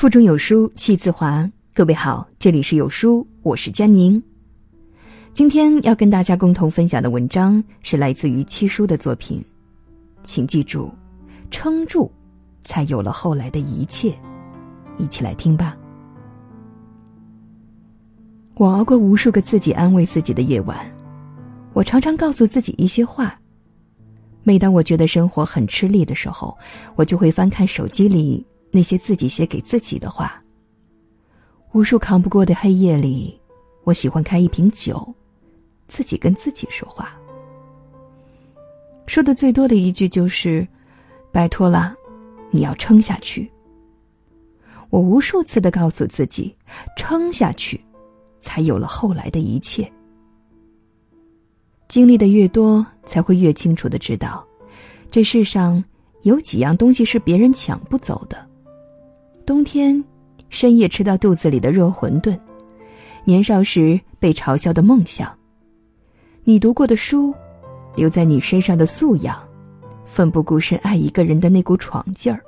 腹中有书气自华。各位好，这里是有书，我是佳宁。今天要跟大家共同分享的文章是来自于七叔的作品，请记住，撑住，才有了后来的一切。一起来听吧。我熬过无数个自己安慰自己的夜晚，我常常告诉自己一些话。每当我觉得生活很吃力的时候，我就会翻看手机里那些自己写给自己的话。无数扛不过的黑夜里，我喜欢开一瓶酒，自己跟自己说话。说的最多的一句就是：“拜托了，你要撑下去。”我无数次的告诉自己，撑下去，才有了后来的一切。经历的越多，才会越清楚的知道，这世上有几样东西是别人抢不走的。冬天，深夜吃到肚子里的热馄饨；年少时被嘲笑的梦想；你读过的书，留在你身上的素养；奋不顾身爱一个人的那股闯劲儿。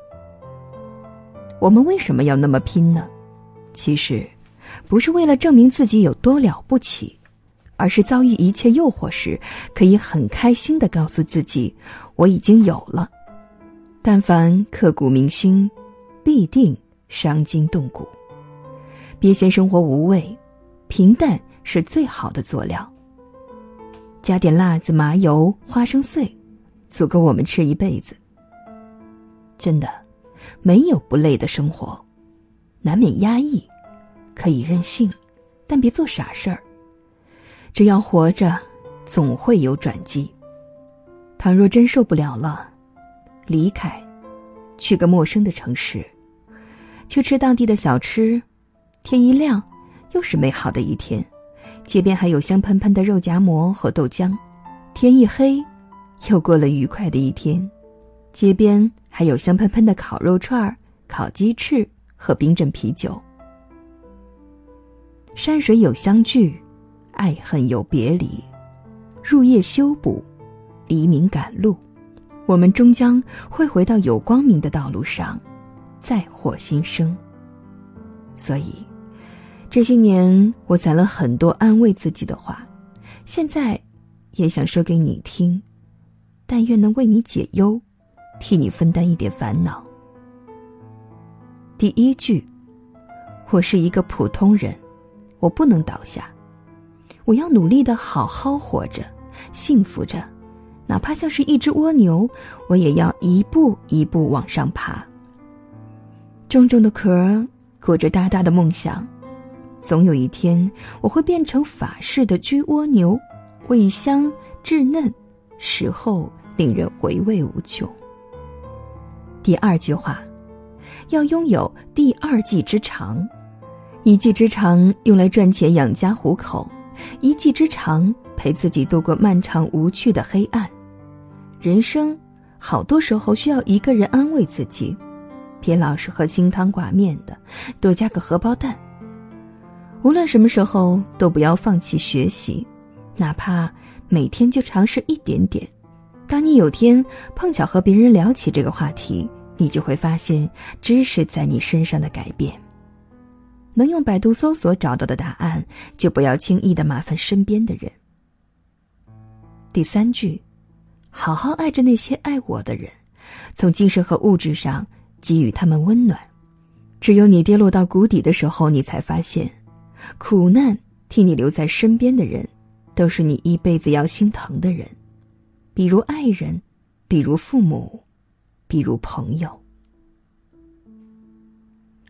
我们为什么要那么拼呢？其实，不是为了证明自己有多了不起。而是遭遇一切诱惑时，可以很开心的告诉自己，我已经有了。但凡刻骨铭心，必定伤筋动骨。别嫌生活无味，平淡是最好的佐料。加点辣子、麻油、花生碎，足够我们吃一辈子。真的，没有不累的生活，难免压抑，可以任性，但别做傻事儿。只要活着，总会有转机。倘若真受不了了，离开，去个陌生的城市，去吃当地的小吃。天一亮，又是美好的一天。街边还有香喷喷的肉夹馍和豆浆。天一黑，又过了愉快的一天。街边还有香喷喷的烤肉串、烤鸡翅和冰镇啤酒。山水有相聚。爱恨有别离，入夜修补，黎明赶路，我们终将会回到有光明的道路上，再获新生。所以，这些年我攒了很多安慰自己的话，现在也想说给你听，但愿能为你解忧，替你分担一点烦恼。第一句，我是一个普通人，我不能倒下。我要努力的好好活着，幸福着，哪怕像是一只蜗牛，我也要一步一步往上爬。重重的壳裹着大大的梦想，总有一天我会变成法式的焗蜗牛，味香稚嫩，食后令人回味无穷。第二句话，要拥有第二技之长，一技之长用来赚钱养家糊口。一技之长，陪自己度过漫长无趣的黑暗。人生好多时候需要一个人安慰自己，别老是喝清汤寡面的，多加个荷包蛋。无论什么时候，都不要放弃学习，哪怕每天就尝试一点点。当你有天碰巧和别人聊起这个话题，你就会发现知识在你身上的改变。能用百度搜索找到的答案，就不要轻易的麻烦身边的人。第三句，好好爱着那些爱我的人，从精神和物质上给予他们温暖。只有你跌落到谷底的时候，你才发现，苦难替你留在身边的人，都是你一辈子要心疼的人，比如爱人，比如父母，比如朋友。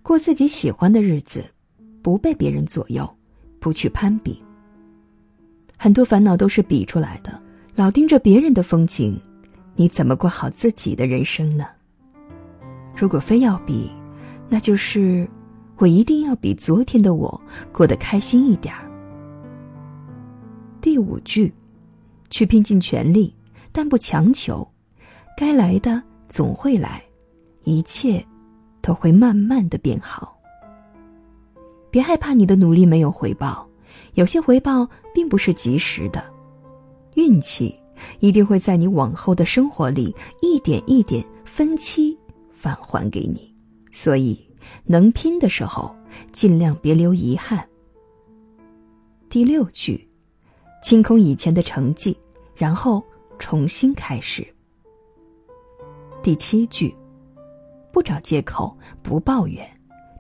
过自己喜欢的日子，不被别人左右，不去攀比。很多烦恼都是比出来的，老盯着别人的风景，你怎么过好自己的人生呢？如果非要比，那就是我一定要比昨天的我过得开心一点儿。第五句，去拼尽全力，但不强求，该来的总会来，一切。都会慢慢的变好。别害怕你的努力没有回报，有些回报并不是及时的，运气一定会在你往后的生活里一点一点分期返还给你。所以，能拼的时候，尽量别留遗憾。第六句，清空以前的成绩，然后重新开始。第七句，不找借口，不抱怨，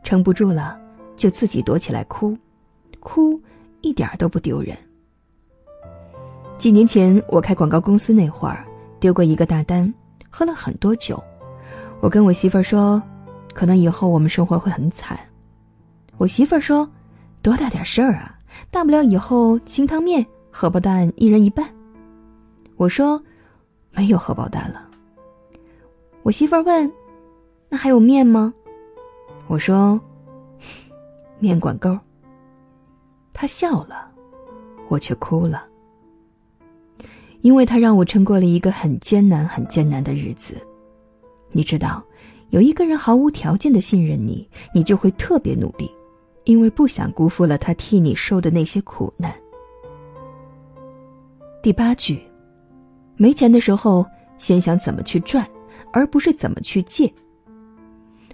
撑不住了就自己躲起来哭，哭一点都不丢人。几年前我开广告公司那会儿，丢过一个大单，喝了很多酒，我跟我媳妇儿说，可能以后我们生活会很惨。我媳妇儿说，多大点事儿啊！大不了以后清汤面、荷包蛋一人一半。我说，没有荷包蛋了。我媳妇儿问：“那还有面吗？”我说：“面管够。”她笑了，我却哭了，因为她让我撑过了一个很艰难、很艰难的日子。你知道，有一个人毫无条件的信任你，你就会特别努力。因为不想辜负了他替你受的那些苦难。第八句，没钱的时候先想怎么去赚，而不是怎么去借。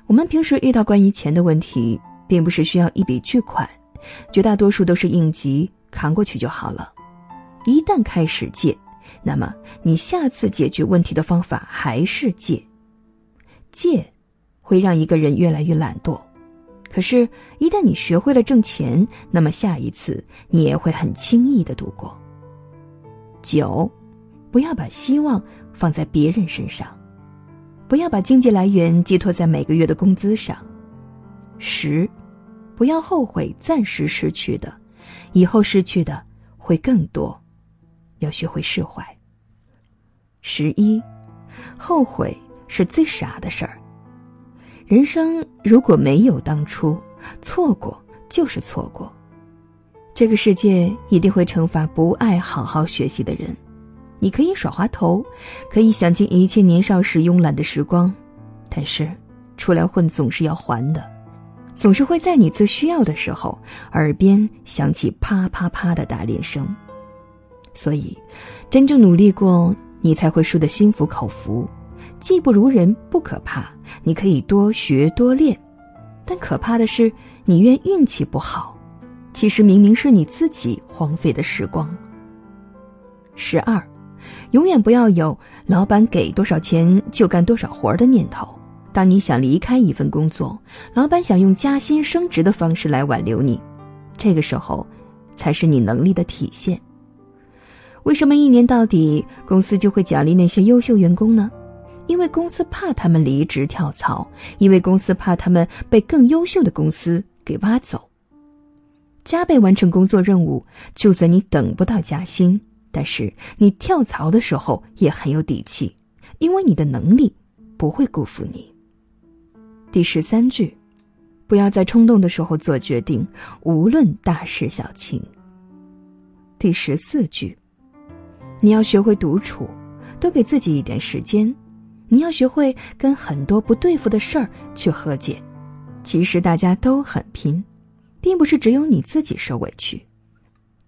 我们平时遇到关于钱的问题，并不是需要一笔巨款，绝大多数都是应急扛过去就好了。一旦开始借，那么你下次解决问题的方法还是借。借，会让一个人越来越懒惰。可是，一旦你学会了挣钱，那么下一次你也会很轻易的度过。九，不要把希望放在别人身上，不要把经济来源寄托在每个月的工资上。十，不要后悔暂时失去的，以后失去的会更多，要学会释怀。十一，后悔是最傻的事儿。人生如果没有当初，错过就是错过。这个世界一定会惩罚不爱好好学习的人。你可以耍滑头，可以想尽一切年少时慵懒的时光，但是出来混总是要还的，总是会在你最需要的时候，耳边响起啪啪啪的打脸声。所以，真正努力过，你才会输得心服口服。技不如人不可怕，你可以多学多练，但可怕的是你怨运气不好，其实明明是你自己荒废的时光。十二，永远不要有老板给多少钱就干多少活的念头。当你想离开一份工作，老板想用加薪升职的方式来挽留你，这个时候，才是你能力的体现。为什么一年到底公司就会奖励那些优秀员工呢？因为公司怕他们离职跳槽，因为公司怕他们被更优秀的公司给挖走。加倍完成工作任务，就算你等不到加薪，但是你跳槽的时候也很有底气，因为你的能力不会辜负你。第十三句，不要在冲动的时候做决定，无论大事小情。第十四句，你要学会独处，多给自己一点时间。你要学会跟很多不对付的事儿去和解，其实大家都很拼，并不是只有你自己受委屈。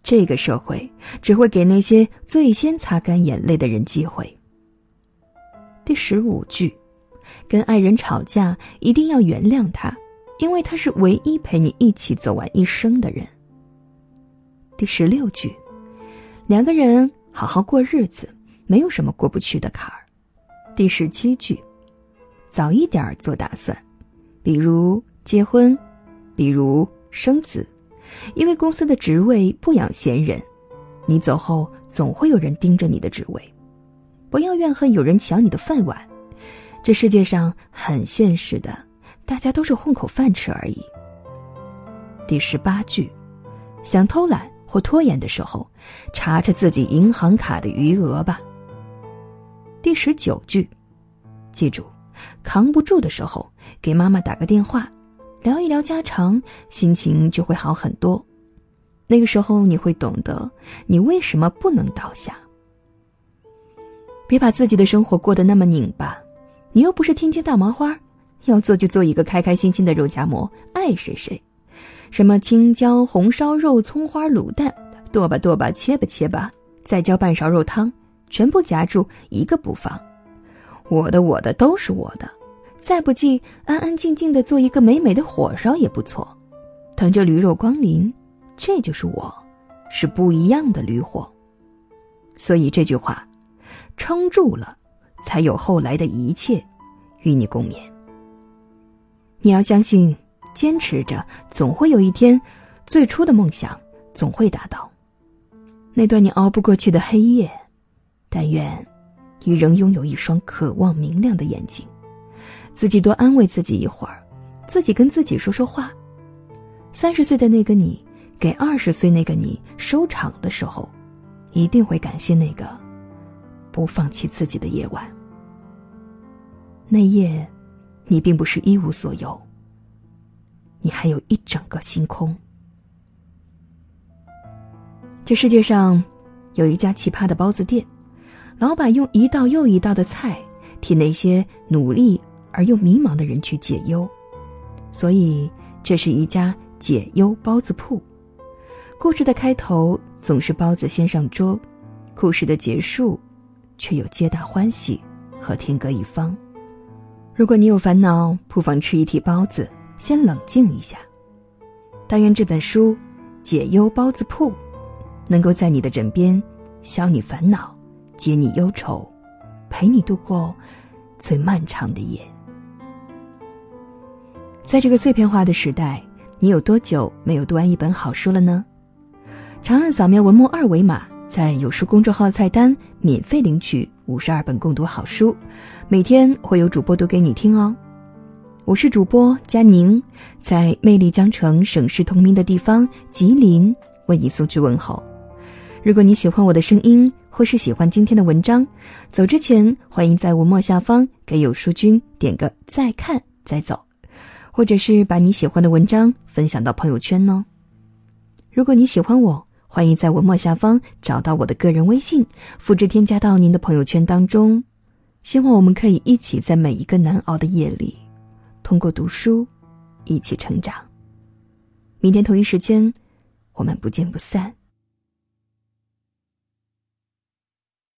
这个社会只会给那些最先擦干眼泪的人机会。第十五句，跟爱人吵架一定要原谅他，因为他是唯一陪你一起走完一生的人。第十六句，两个人好好过日子，没有什么过不去的坎儿。第十七句，早一点做打算，比如结婚，比如生子，因为公司的职位不养闲人，你走后总会有人盯着你的职位，不要怨恨有人抢你的饭碗，这世界上很现实的，大家都是混口饭吃而已。第十八句，想偷懒或拖延的时候，查查自己银行卡的余额吧。第十九句，记住，扛不住的时候给妈妈打个电话，聊一聊家常，心情就会好很多。那个时候你会懂得你为什么不能倒下。别把自己的生活过得那么拧巴，你又不是天津大麻花，要做就做一个开开心心的肉夹馍，爱谁谁。什么青椒红烧肉、葱花卤蛋，剁吧剁吧，切吧切吧，再浇半勺肉汤。全部夹住，一个不放。我的我的都是我的，再不济，安安静静的做一个美美的火烧也不错。等着驴肉光临，这就是我，是不一样的驴火。所以这句话，撑住了，才有后来的一切，与你共勉。你要相信，坚持着，总会有一天，最初的梦想总会达到。那段你熬不过去的黑夜，但愿你仍拥有一双渴望明亮的眼睛。自己多安慰自己一会儿，自己跟自己说说话。三十岁的那个你，给二十岁那个你收场的时候，一定会感谢那个不放弃自己的夜晚。那夜，你并不是一无所有，你还有一整个星空。这世界上，有一家奇葩的包子店，老板用一道又一道的菜替那些努力。而又迷茫的人去解忧，所以这是一家解忧包子铺。故事的开头总是包子先上桌，故事的结束却有皆大欢喜和天各一方。如果你有烦恼，不妨吃一屉包子，先冷静一下。但愿这本书《解忧包子铺》能够在你的枕边，消你烦恼，解你忧愁，陪你度过最漫长的夜。在这个碎片化的时代，你有多久没有读完一本好书了呢？长按扫描文末二维码，在有书公众号菜单免费领取五十二本共读好书，每天会有主播读给你听哦。我是主播佳宁，在魅力江城、省市同名的地方吉林为你送去问候。如果你喜欢我的声音，或是喜欢今天的文章，走之前欢迎在文末下方给有书君点个再看再走。或者是把你喜欢的文章分享到朋友圈呢？如果你喜欢我，欢迎在文末下方找到我的个人微信，复制添加到您的朋友圈当中。希望我们可以一起在每一个难熬的夜里，通过读书一起成长。明天同一时间，我们不见不散。